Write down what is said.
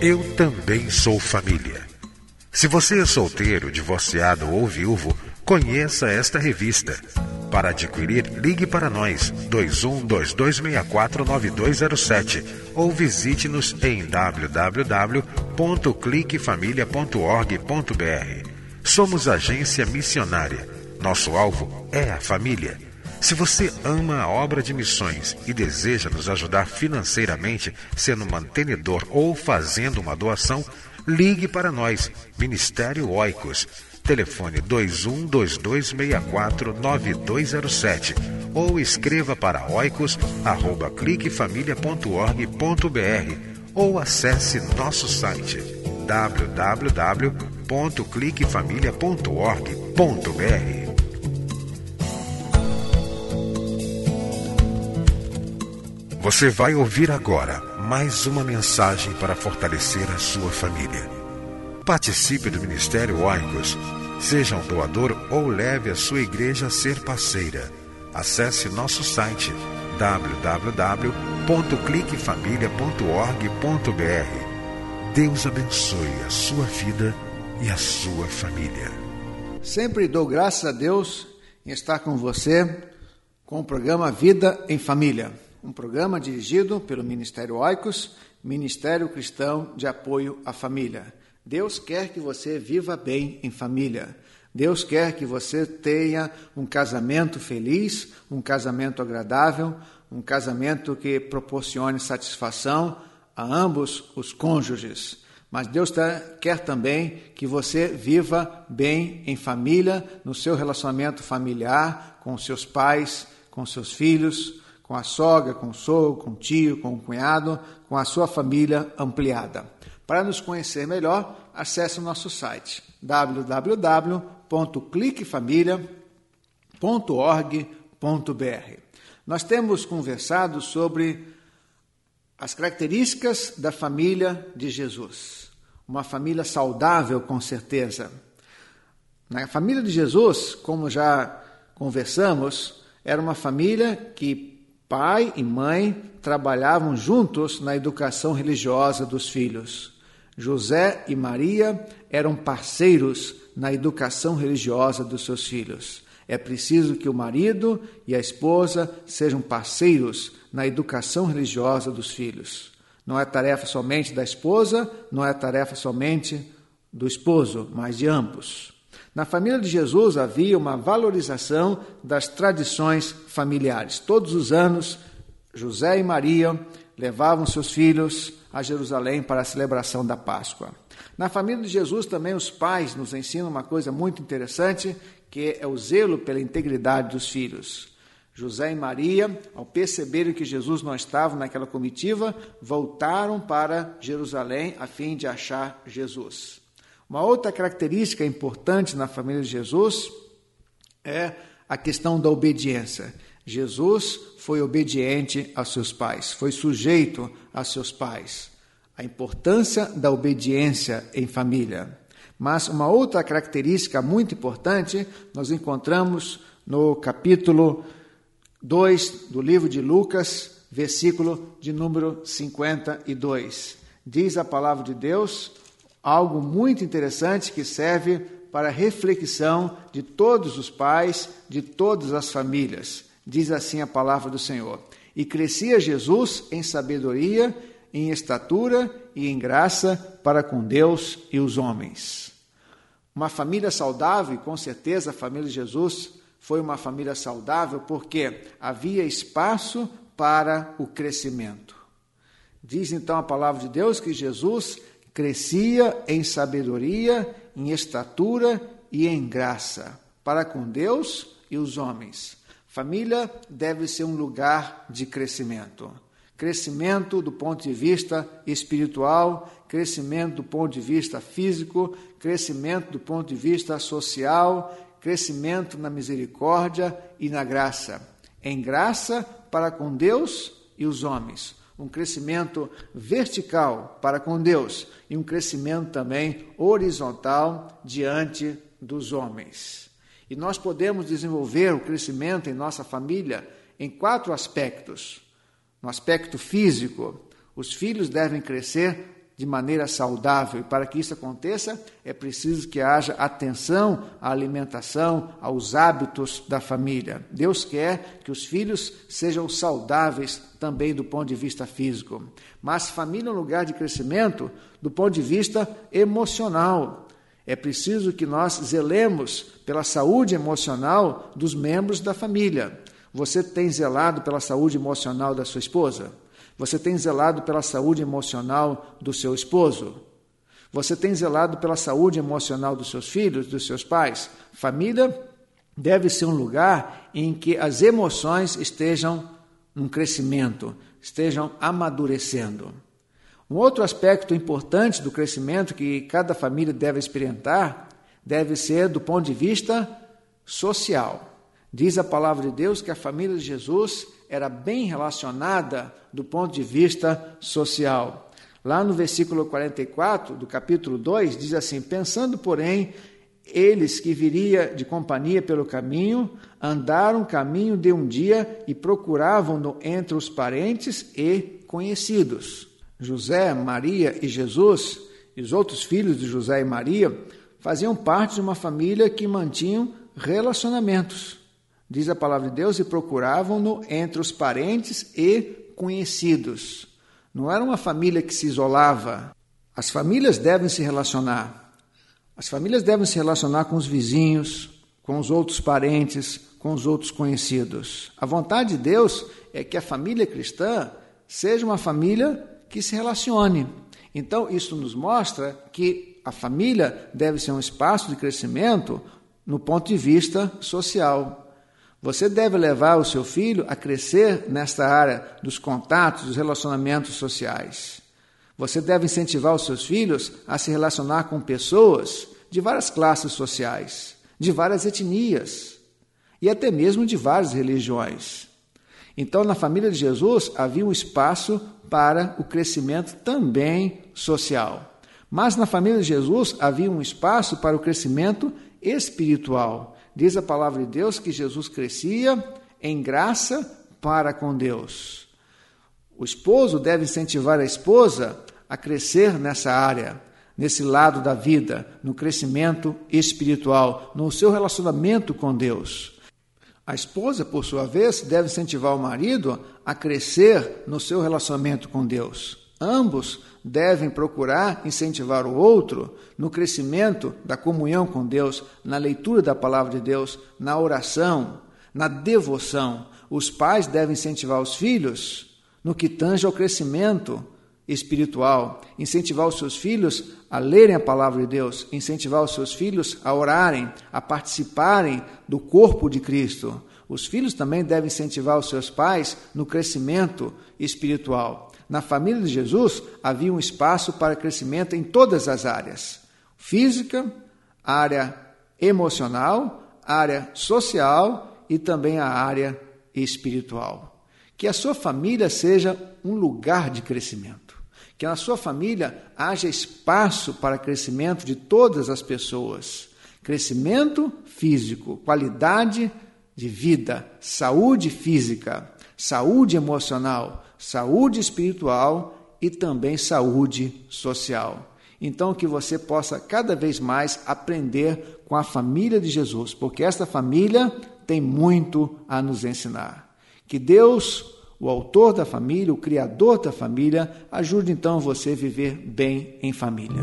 Eu também sou família. Se você é solteiro, divorciado ou viúvo, conheça esta revista. Para adquirir, ligue para nós 2122649207 ou visite-nos em www.cliquefamilia.org.br. Somos agência missionária. Nosso alvo é a família. Se você ama a obra de missões e deseja nos ajudar financeiramente, sendo mantenedor ou fazendo uma doação, ligue para nós, Ministério Oicos. Telefone 2122649207 ou escreva para oicos@cliquefamilia.org.br ou acesse nosso site www.cliquefamilia.org.br. Você vai ouvir agora mais uma mensagem para fortalecer a sua família. Participe do Ministério Oicos. Seja um doador ou leve a sua igreja a ser parceira. Acesse nosso site www.cliquefamilia.org.br. Deus abençoe a sua vida e a sua família. Sempre dou graças a Deus em estar com você com o programa Vida em Família um programa dirigido pelo Ministério Oicos, Ministério Cristão de Apoio à Família. Deus quer que você viva bem em família. Deus quer que você tenha um casamento feliz, um casamento agradável, um casamento que proporcione satisfação a ambos os cônjuges. Mas Deus tá, quer também que você viva bem em família, no seu relacionamento familiar, com seus pais, com seus filhos, com a sogra, com o sogro, com o tio, com o cunhado, com a sua família ampliada. Para nos conhecer melhor, acesse o nosso site www.cliquefamilia.org.br. Nós temos conversado sobre as características da família de Jesus. Uma família saudável, com certeza. Na família de Jesus, como já conversamos, era uma família que Pai e mãe trabalhavam juntos na educação religiosa dos filhos. José e Maria eram parceiros na educação religiosa dos seus filhos. É preciso que o marido e a esposa sejam parceiros na educação religiosa dos filhos. Não é tarefa somente da esposa, não é tarefa somente do esposo, mas de ambos. Na família de Jesus havia uma valorização das tradições familiares. Todos os anos, José e Maria levavam seus filhos a Jerusalém para a celebração da Páscoa. Na família de Jesus também os pais nos ensinam uma coisa muito interessante, que é o zelo pela integridade dos filhos. José e Maria, ao perceberem que Jesus não estava naquela comitiva, voltaram para Jerusalém a fim de achar Jesus. Uma outra característica importante na família de Jesus é a questão da obediência. Jesus foi obediente aos seus pais, foi sujeito aos seus pais. A importância da obediência em família. Mas uma outra característica muito importante nós encontramos no capítulo 2 do livro de Lucas, versículo de número 52. Diz a palavra de Deus: algo muito interessante que serve para reflexão de todos os pais, de todas as famílias. Diz assim a palavra do Senhor. E crescia Jesus em sabedoria, em estatura e em graça para com Deus e os homens. Uma família saudável, e com certeza a família de Jesus foi uma família saudável porque havia espaço para o crescimento. Diz então a palavra de Deus que Jesus crescia em sabedoria, em estatura e em graça para com Deus e os homens. Família deve ser um lugar de crescimento. Crescimento do ponto de vista espiritual, crescimento do ponto de vista físico, crescimento do ponto de vista social, crescimento na misericórdia e na graça. Em graça para com Deus e os homens. Um crescimento vertical para com Deus e um crescimento também horizontal diante dos homens. E nós podemos desenvolver o crescimento em nossa família em quatro aspectos. No aspecto físico, os filhos devem crescer de maneira saudável. E para que isso aconteça, é preciso que haja atenção à alimentação, aos hábitos da família. Deus quer que os filhos sejam saudáveis também do ponto de vista físico. Mas família é um lugar de crescimento do ponto de vista emocional. É preciso que nós zelemos pela saúde emocional dos membros da família. Você tem zelado pela saúde emocional da sua esposa? Você tem zelado pela saúde emocional do seu esposo? Você tem zelado pela saúde emocional dos seus filhos, dos seus pais? Família deve ser um lugar em que as emoções estejam num crescimento, estejam amadurecendo. Um outro aspecto importante do crescimento que cada família deve experimentar deve ser do ponto de vista social. Diz a palavra de Deus que a família de Jesus era bem relacionada do ponto de vista social. Lá no versículo 44 do capítulo 2 diz assim: Pensando, porém, eles que viria de companhia pelo caminho, andaram caminho de um dia e procuravam-no entre os parentes e conhecidos. José, Maria e Jesus, e os outros filhos de José e Maria, faziam parte de uma família que mantinham relacionamentos. Diz a palavra de Deus, e procuravam-no entre os parentes e conhecidos. Não era uma família que se isolava. As famílias devem se relacionar. As famílias devem se relacionar com os vizinhos, com os outros parentes, com os outros conhecidos. A vontade de Deus é que a família cristã seja uma família que se relacione. Então, isso nos mostra que a família deve ser um espaço de crescimento no ponto de vista social. Você deve levar o seu filho a crescer nesta área dos contatos, dos relacionamentos sociais. Você deve incentivar os seus filhos a se relacionar com pessoas de várias classes sociais, de várias etnias e até mesmo de várias religiões. Então, na família de Jesus havia um espaço para o crescimento também social. Mas na família de Jesus havia um espaço para o crescimento espiritual. Diz a palavra de Deus que Jesus crescia em graça para com Deus. O esposo deve incentivar a esposa a crescer nessa área, nesse lado da vida, no crescimento espiritual, no seu relacionamento com Deus. A esposa, por sua vez, deve incentivar o marido a crescer no seu relacionamento com Deus. Ambos devem procurar incentivar o outro no crescimento da comunhão com Deus, na leitura da palavra de Deus, na oração, na devoção. Os pais devem incentivar os filhos no que tange ao crescimento espiritual, incentivar os seus filhos a lerem a palavra de Deus, incentivar os seus filhos a orarem, a participarem do corpo de Cristo. Os filhos também devem incentivar os seus pais no crescimento espiritual. Na família de Jesus havia um espaço para crescimento em todas as áreas: física, área emocional, área social e também a área espiritual. Que a sua família seja um lugar de crescimento que na sua família haja espaço para crescimento de todas as pessoas. Crescimento físico, qualidade de vida, saúde física, saúde emocional, saúde espiritual e também saúde social. Então, que você possa cada vez mais aprender com a família de Jesus, porque esta família tem muito a nos ensinar. Que Deus o autor da família, o criador da família, ajude então você a viver bem em família.